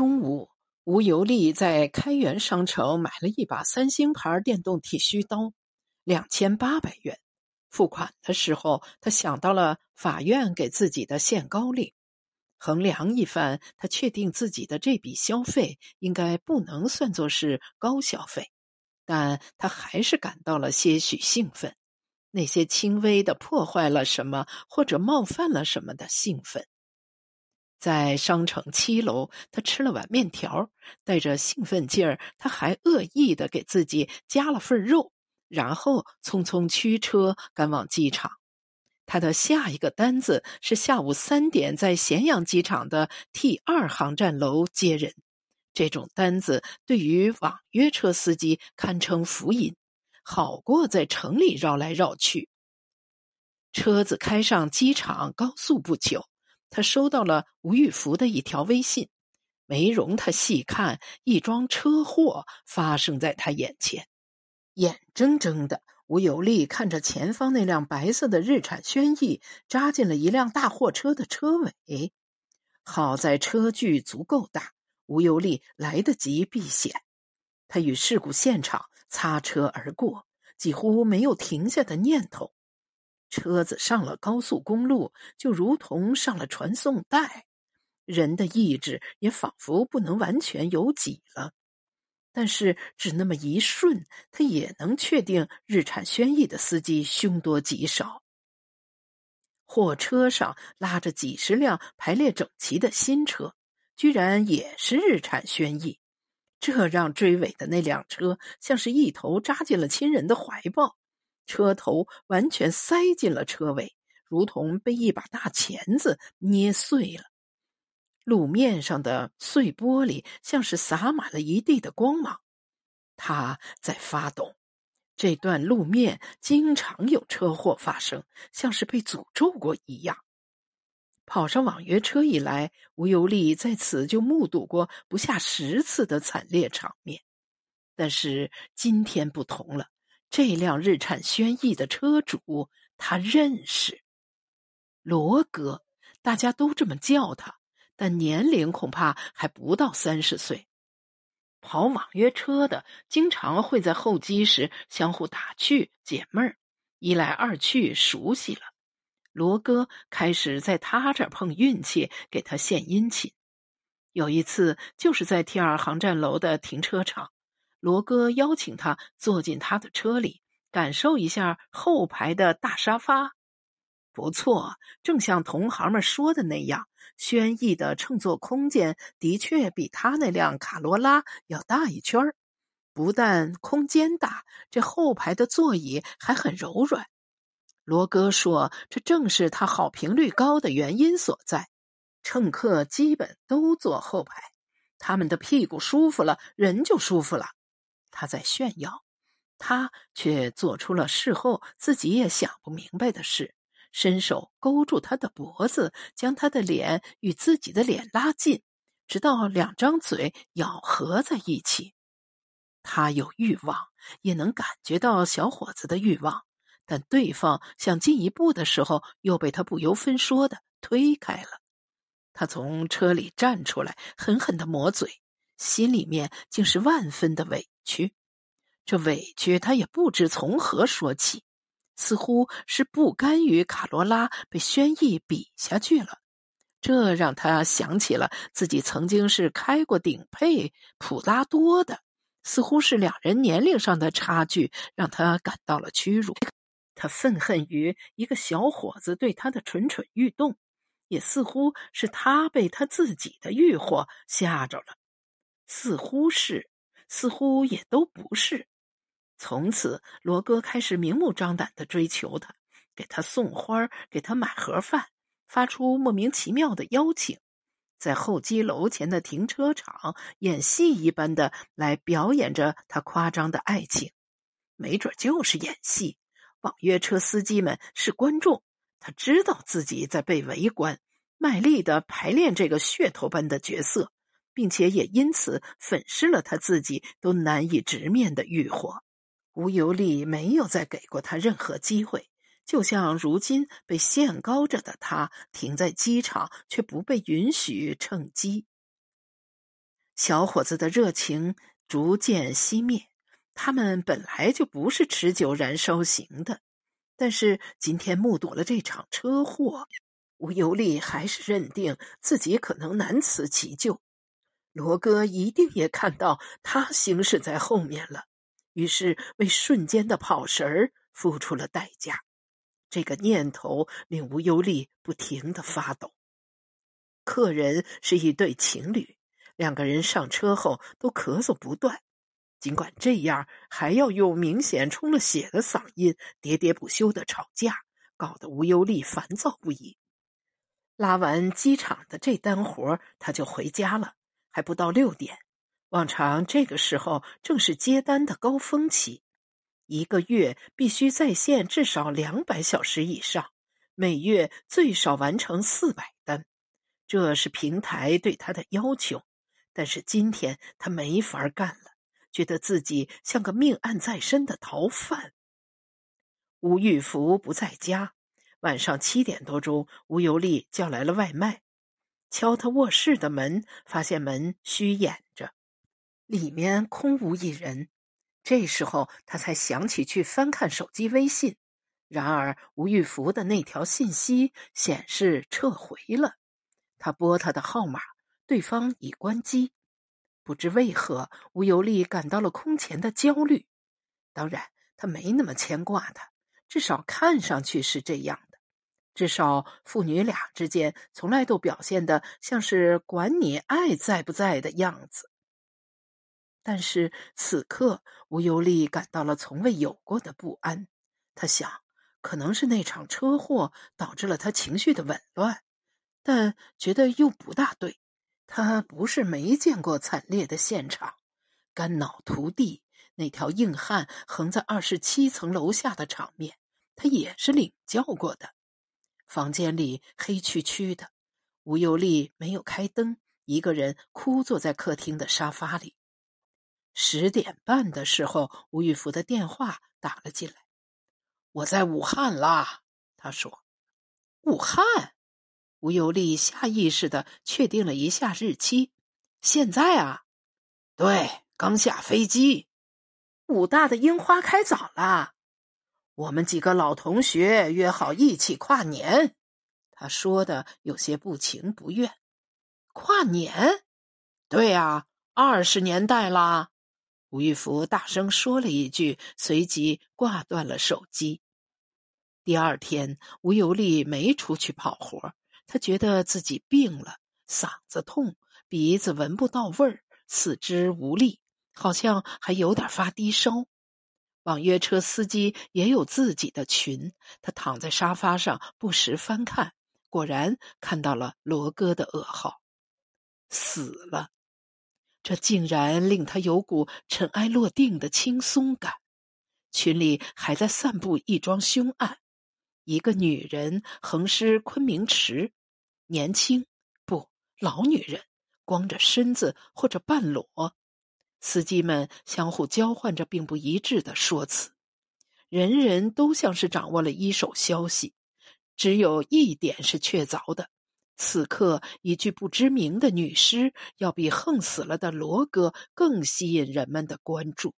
中午，吴尤利在开元商城买了一把三星牌电动剃须刀，两千八百元。付款的时候，他想到了法院给自己的限高令。衡量一番，他确定自己的这笔消费应该不能算作是高消费，但他还是感到了些许兴奋。那些轻微的破坏了什么或者冒犯了什么的兴奋。在商城七楼，他吃了碗面条，带着兴奋劲儿，他还恶意的给自己加了份肉，然后匆匆驱车赶往机场。他的下一个单子是下午三点在咸阳机场的 T 二航站楼接人。这种单子对于网约车司机堪称福音，好过在城里绕来绕去。车子开上机场高速不久。他收到了吴玉福的一条微信，没容他细看，一桩车祸发生在他眼前。眼睁睁的，吴有利看着前方那辆白色的日产轩逸扎进了一辆大货车的车尾。好在车距足够大，吴有利来得及避险。他与事故现场擦车而过，几乎没有停下的念头。车子上了高速公路，就如同上了传送带，人的意志也仿佛不能完全由己了。但是只那么一瞬，他也能确定日产轩逸的司机凶多吉少。货车上拉着几十辆排列整齐的新车，居然也是日产轩逸，这让追尾的那辆车像是一头扎进了亲人的怀抱。车头完全塞进了车尾，如同被一把大钳子捏碎了。路面上的碎玻璃像是洒满了一地的光芒。他在发抖。这段路面经常有车祸发生，像是被诅咒过一样。跑上网约车以来，吴尤利在此就目睹过不下十次的惨烈场面，但是今天不同了。这辆日产轩逸的车主，他认识罗哥，大家都这么叫他，但年龄恐怕还不到三十岁。跑网约车的经常会在候机时相互打趣解闷儿，一来二去熟悉了。罗哥开始在他这儿碰运气，给他献殷勤。有一次，就是在 T 二航站楼的停车场。罗哥邀请他坐进他的车里，感受一下后排的大沙发。不错，正像同行们说的那样，轩逸的乘坐空间的确比他那辆卡罗拉要大一圈儿。不但空间大，这后排的座椅还很柔软。罗哥说：“这正是他好评率高的原因所在。乘客基本都坐后排，他们的屁股舒服了，人就舒服了。”他在炫耀，他却做出了事后自己也想不明白的事：伸手勾住他的脖子，将他的脸与自己的脸拉近，直到两张嘴咬合在一起。他有欲望，也能感觉到小伙子的欲望，但对方想进一步的时候，又被他不由分说的推开了。他从车里站出来，狠狠的抹嘴，心里面竟是万分的委。屈，这委屈他也不知从何说起，似乎是不甘于卡罗拉被轩逸比下去了。这让他想起了自己曾经是开过顶配普拉多的，似乎是两人年龄上的差距让他感到了屈辱。他愤恨于一个小伙子对他的蠢蠢欲动，也似乎是他被他自己的欲火吓着了，似乎是。似乎也都不是。从此，罗哥开始明目张胆的追求他，给他送花，给他买盒饭，发出莫名其妙的邀请，在候机楼前的停车场演戏一般的来表演着他夸张的爱情。没准就是演戏。网约车司机们是观众，他知道自己在被围观，卖力的排练这个噱头般的角色。并且也因此粉饰了他自己都难以直面的欲火。吴尤利没有再给过他任何机会，就像如今被限高着的他停在机场，却不被允许乘机。小伙子的热情逐渐熄灭。他们本来就不是持久燃烧型的，但是今天目睹了这场车祸，吴尤利还是认定自己可能难辞其咎。罗哥一定也看到他行驶在后面了，于是为瞬间的跑神儿付出了代价。这个念头令吴尤利不停的发抖。客人是一对情侣，两个人上车后都咳嗽不断。尽管这样，还要用明显充了血的嗓音喋喋不休的吵架，搞得吴尤利烦躁不已。拉完机场的这单活，他就回家了，还不到六点。往常这个时候正是接单的高峰期，一个月必须在线至少两百小时以上，每月最少完成四百单，这是平台对他的要求。但是今天他没法干了。觉得自己像个命案在身的逃犯。吴玉福不在家，晚上七点多钟，吴尤利叫来了外卖，敲他卧室的门，发现门虚掩着，里面空无一人。这时候他才想起去翻看手机微信，然而吴玉福的那条信息显示撤回了。他拨他的号码，对方已关机。不知为何，吴尤利感到了空前的焦虑。当然，他没那么牵挂他，至少看上去是这样。至少父女俩之间从来都表现的像是管你爱在不在的样子。但是此刻，吴尤利感到了从未有过的不安。他想，可能是那场车祸导致了他情绪的紊乱，但觉得又不大对。他不是没见过惨烈的现场，肝脑涂地，那条硬汉横在二十七层楼下的场面，他也是领教过的。房间里黑黢黢的，吴尤利没有开灯，一个人枯坐在客厅的沙发里。十点半的时候，吴玉福的电话打了进来：“我在武汉啦。”他说：“武汉。”吴尤利下意识的确定了一下日期，现在啊，对，刚下飞机。武大的樱花开早了，我们几个老同学约好一起跨年。他说的有些不情不愿。跨年？对啊，二十年代啦。吴玉福大声说了一句，随即挂断了手机。第二天，吴尤利没出去跑活。他觉得自己病了，嗓子痛，鼻子闻不到味儿，四肢无力，好像还有点发低烧。网约车司机也有自己的群。他躺在沙发上，不时翻看，果然看到了罗哥的噩耗，死了。这竟然令他有股尘埃落定的轻松感。群里还在散布一桩凶案：一个女人横尸昆明池。年轻不老女人，光着身子或者半裸，司机们相互交换着并不一致的说辞，人人都像是掌握了一手消息，只有一点是确凿的：此刻一具不知名的女尸，要比横死了的罗哥更吸引人们的关注。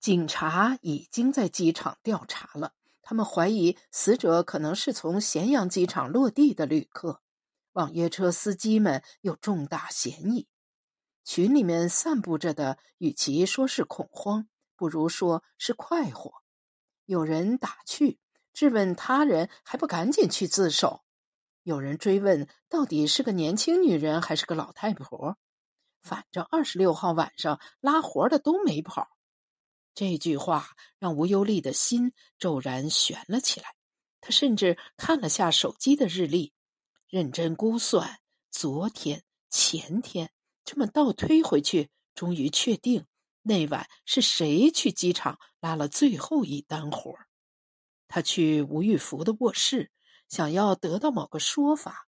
警察已经在机场调查了，他们怀疑死者可能是从咸阳机场落地的旅客。网约车司机们有重大嫌疑，群里面散布着的，与其说是恐慌，不如说是快活。有人打趣，质问他人还不赶紧去自首；有人追问，到底是个年轻女人还是个老太婆？反正二十六号晚上拉活的都没跑。这句话让吴优丽的心骤然悬了起来，他甚至看了下手机的日历。认真估算，昨天、前天这么倒推回去，终于确定那晚是谁去机场拉了最后一单活他去吴玉福的卧室，想要得到某个说法，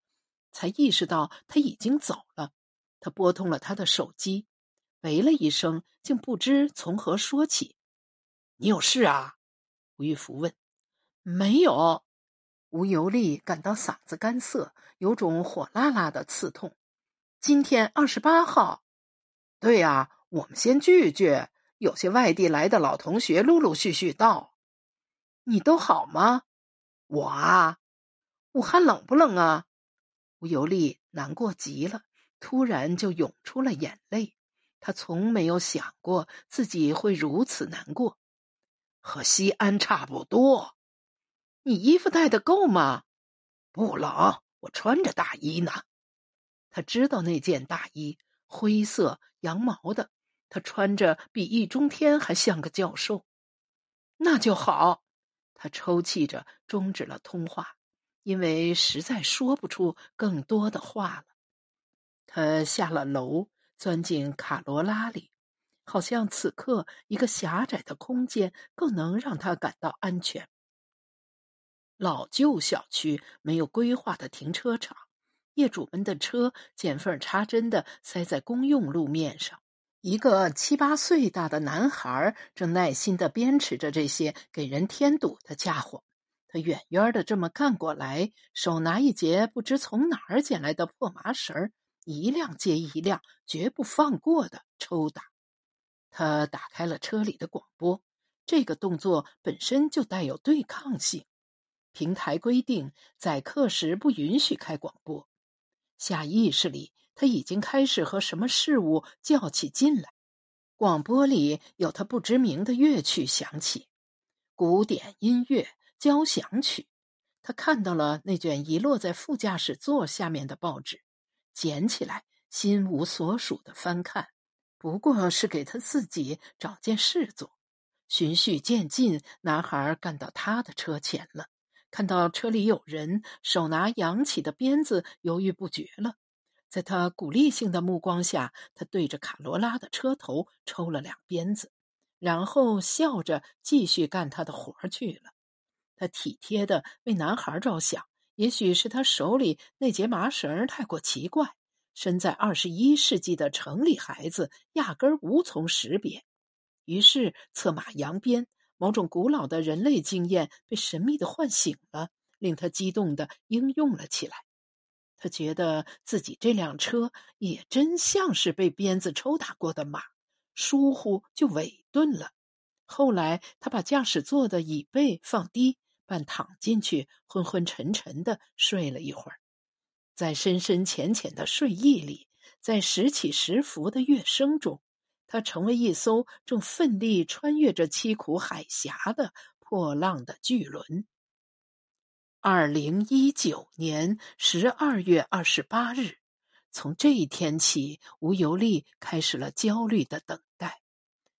才意识到他已经走了。他拨通了他的手机，喂了一声，竟不知从何说起。“你有事啊？”吴玉福问。“没有。”吴尤利感到嗓子干涩，有种火辣辣的刺痛。今天二十八号。对呀，我们先聚聚。有些外地来的老同学陆陆续续到。你都好吗？我啊，武汉冷不冷啊？吴尤利难过极了，突然就涌出了眼泪。他从没有想过自己会如此难过。和西安差不多。你衣服带的够吗？不冷，我穿着大衣呢。他知道那件大衣灰色羊毛的，他穿着比易中天还像个教授。那就好。他抽泣着终止了通话，因为实在说不出更多的话了。他下了楼，钻进卡罗拉里，好像此刻一个狭窄的空间更能让他感到安全。老旧小区没有规划的停车场，业主们的车见缝插针的塞在公用路面上。一个七八岁大的男孩正耐心的鞭笞着这些给人添堵的家伙。他远远的这么看过来，手拿一截不知从哪儿捡来的破麻绳，一辆接一辆，绝不放过的抽打。他打开了车里的广播，这个动作本身就带有对抗性。平台规定，载客时不允许开广播。下意识里。他已经开始和什么事物较起劲来。广播里有他不知名的乐曲响起，古典音乐交响曲。他看到了那卷遗落在副驾驶座下面的报纸，捡起来，心无所属的翻看。不过是给他自己找件事做。循序渐进，男孩干到他的车前了，看到车里有人，手拿扬起的鞭子，犹豫不决了。在他鼓励性的目光下，他对着卡罗拉的车头抽了两鞭子，然后笑着继续干他的活去了。他体贴的为男孩着想，也许是他手里那节麻绳太过奇怪，身在二十一世纪的城里孩子压根儿无从识别。于是策马扬鞭，某种古老的人类经验被神秘的唤醒了，令他激动的应用了起来。他觉得自己这辆车也真像是被鞭子抽打过的马，疏忽就尾顿了。后来，他把驾驶座的椅背放低，半躺进去，昏昏沉沉的睡了一会儿。在深深浅浅的睡意里，在时起时伏的乐声中，他成为一艘正奋力穿越着凄苦海峡的破浪的巨轮。二零一九年十二月二十八日，从这一天起，吴尤利开始了焦虑的等待。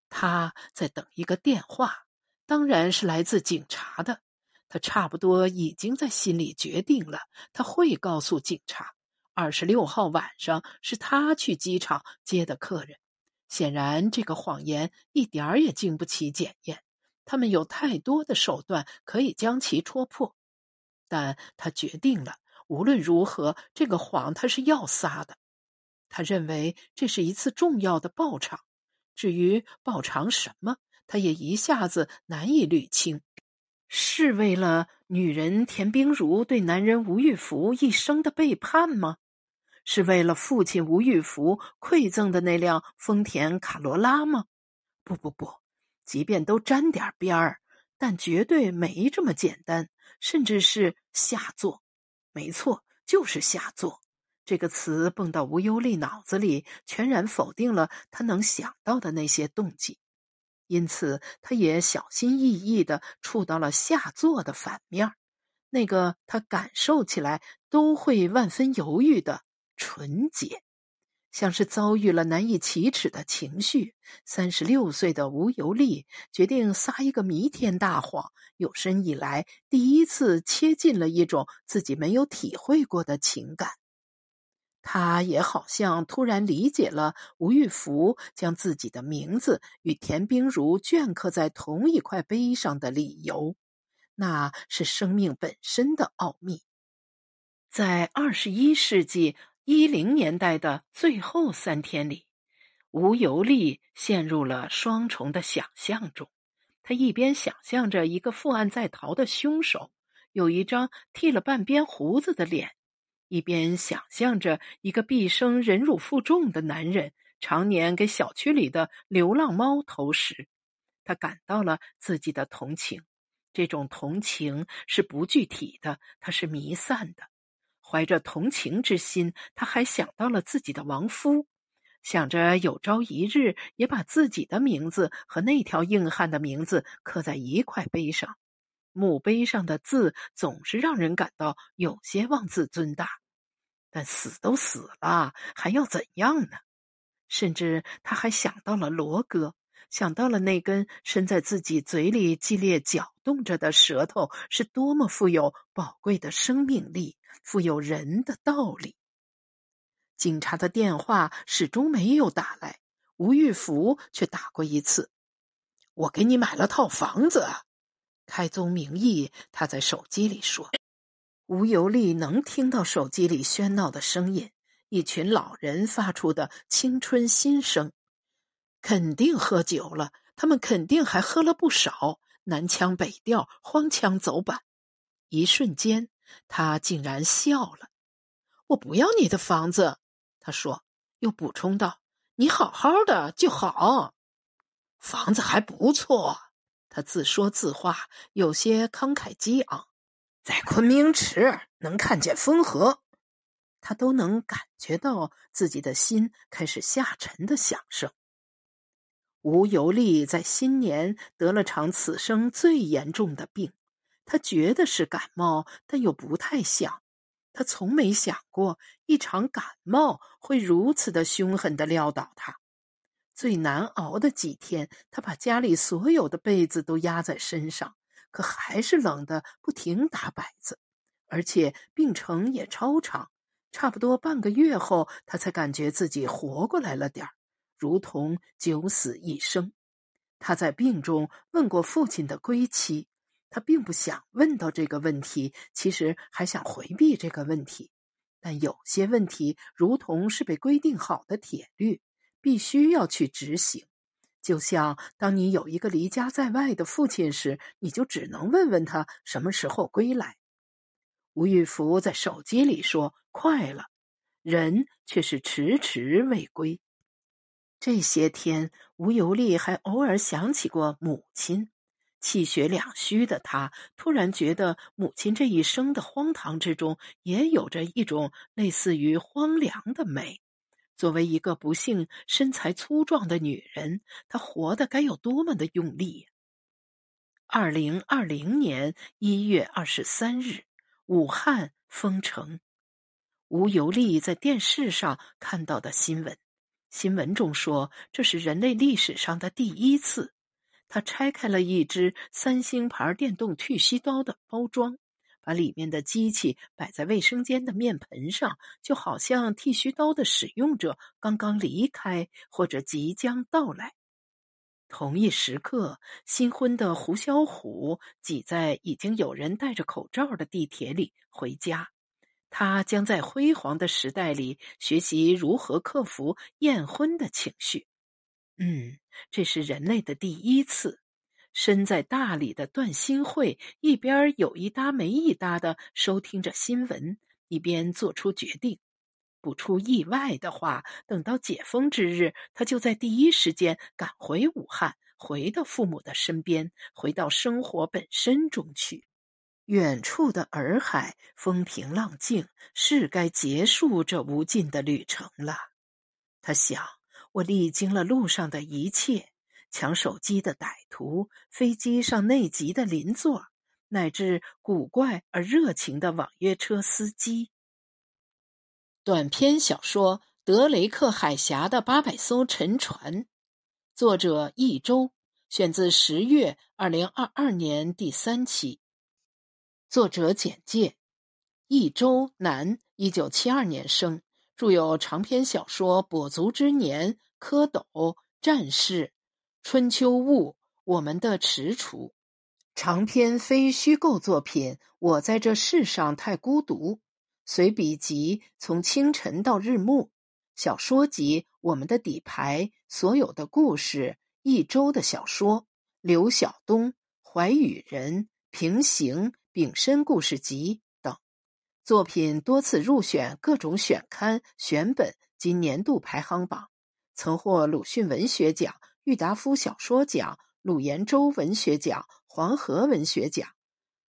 他在等一个电话，当然是来自警察的。他差不多已经在心里决定了，他会告诉警察，二十六号晚上是他去机场接的客人。显然，这个谎言一点儿也经不起检验。他们有太多的手段可以将其戳破。但他决定了，无论如何，这个谎他是要撒的。他认为这是一次重要的报偿。至于报偿什么，他也一下子难以捋清。是为了女人田冰如对男人吴玉福一生的背叛吗？是为了父亲吴玉福馈赠的那辆丰田卡罗拉吗？不不不，即便都沾点边儿，但绝对没这么简单。甚至是下作，没错，就是下作。这个词蹦到吴优丽脑子里，全然否定了他能想到的那些动机。因此，他也小心翼翼的触到了下作的反面，那个他感受起来都会万分犹豫的纯洁。像是遭遇了难以启齿的情绪，三十六岁的吴尤利决定撒一个弥天大谎，有生以来第一次切近了一种自己没有体会过的情感。他也好像突然理解了吴玉福将自己的名字与田冰如镌刻在同一块碑上的理由，那是生命本身的奥秘。在二十一世纪。一零年代的最后三天里，吴尤利陷入了双重的想象中。他一边想象着一个负案在逃的凶手有一张剃了半边胡子的脸，一边想象着一个毕生忍辱负重的男人常年给小区里的流浪猫投食。他感到了自己的同情，这种同情是不具体的，它是弥散的。怀着同情之心，他还想到了自己的亡夫，想着有朝一日也把自己的名字和那条硬汉的名字刻在一块碑上。墓碑上的字总是让人感到有些妄自尊大，但死都死了，还要怎样呢？甚至他还想到了罗哥。想到了那根伸在自己嘴里激烈搅动着的舌头，是多么富有宝贵的生命力，富有人的道理。警察的电话始终没有打来，吴玉福却打过一次。我给你买了套房子，开宗明义，他在手机里说。吴尤利能听到手机里喧闹的声音，一群老人发出的青春心声。肯定喝酒了，他们肯定还喝了不少，南腔北调，荒腔走板。一瞬间，他竟然笑了。我不要你的房子，他说，又补充道：“你好好的就好。”房子还不错，他自说自话，有些慷慨激昂。在昆明池能看见风河，他都能感觉到自己的心开始下沉的响声。吴尤利在新年得了场此生最严重的病，他觉得是感冒，但又不太像。他从没想过一场感冒会如此的凶狠的撂倒他。最难熬的几天，他把家里所有的被子都压在身上，可还是冷得不停打摆子，而且病程也超长。差不多半个月后，他才感觉自己活过来了点儿。如同九死一生，他在病中问过父亲的归期。他并不想问到这个问题，其实还想回避这个问题。但有些问题如同是被规定好的铁律，必须要去执行。就像当你有一个离家在外的父亲时，你就只能问问他什么时候归来。吴玉福在手机里说：“快了。”人却是迟迟未归。这些天，吴尤利还偶尔想起过母亲。气血两虚的他，突然觉得母亲这一生的荒唐之中，也有着一种类似于荒凉的美。作为一个不幸、身材粗壮的女人，她活得该有多么的用力！二零二零年一月二十三日，武汉封城。吴尤利在电视上看到的新闻。新闻中说，这是人类历史上的第一次。他拆开了一只三星牌电动剃须刀的包装，把里面的机器摆在卫生间的面盆上，就好像剃须刀的使用者刚刚离开或者即将到来。同一时刻，新婚的胡小虎挤在已经有人戴着口罩的地铁里回家。他将在辉煌的时代里学习如何克服厌婚的情绪。嗯，这是人类的第一次。身在大理的段新慧一边有一搭没一搭的收听着新闻，一边做出决定：不出意外的话，等到解封之日，他就在第一时间赶回武汉，回到父母的身边，回到生活本身中去。远处的洱海风平浪静，是该结束这无尽的旅程了。他想，我历经了路上的一切：抢手机的歹徒，飞机上内急的邻座，乃至古怪而热情的网约车司机。短篇小说《德雷克海峡的八百艘沉船》，作者一周，选自十月二零二二年第三期。作者简介：益州男，一九七二年生，著有长篇小说《跛足之年》《蝌蚪》《战士》《春秋物》《我们的踟蹰》，长篇非虚构作品《我在这世上太孤独》，随笔集《从清晨到日暮》，小说集《我们的底牌》，所有的故事，益州的小说，刘晓东，怀语人，平行。丙申故事集等作品多次入选各种选刊、选本及年度排行榜，曾获鲁迅文学奖、郁达夫小说奖、鲁延洲文学奖、黄河文学奖、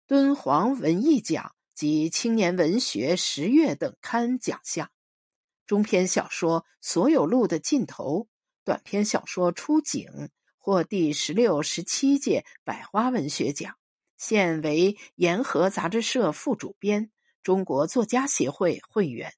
敦煌文艺奖及青年文学十月等刊奖项。中篇小说《所有路的尽头》，短篇小说《出井》获第十六、十七届百花文学奖，现为《沿河杂志社》副主编，中国作家协会会员。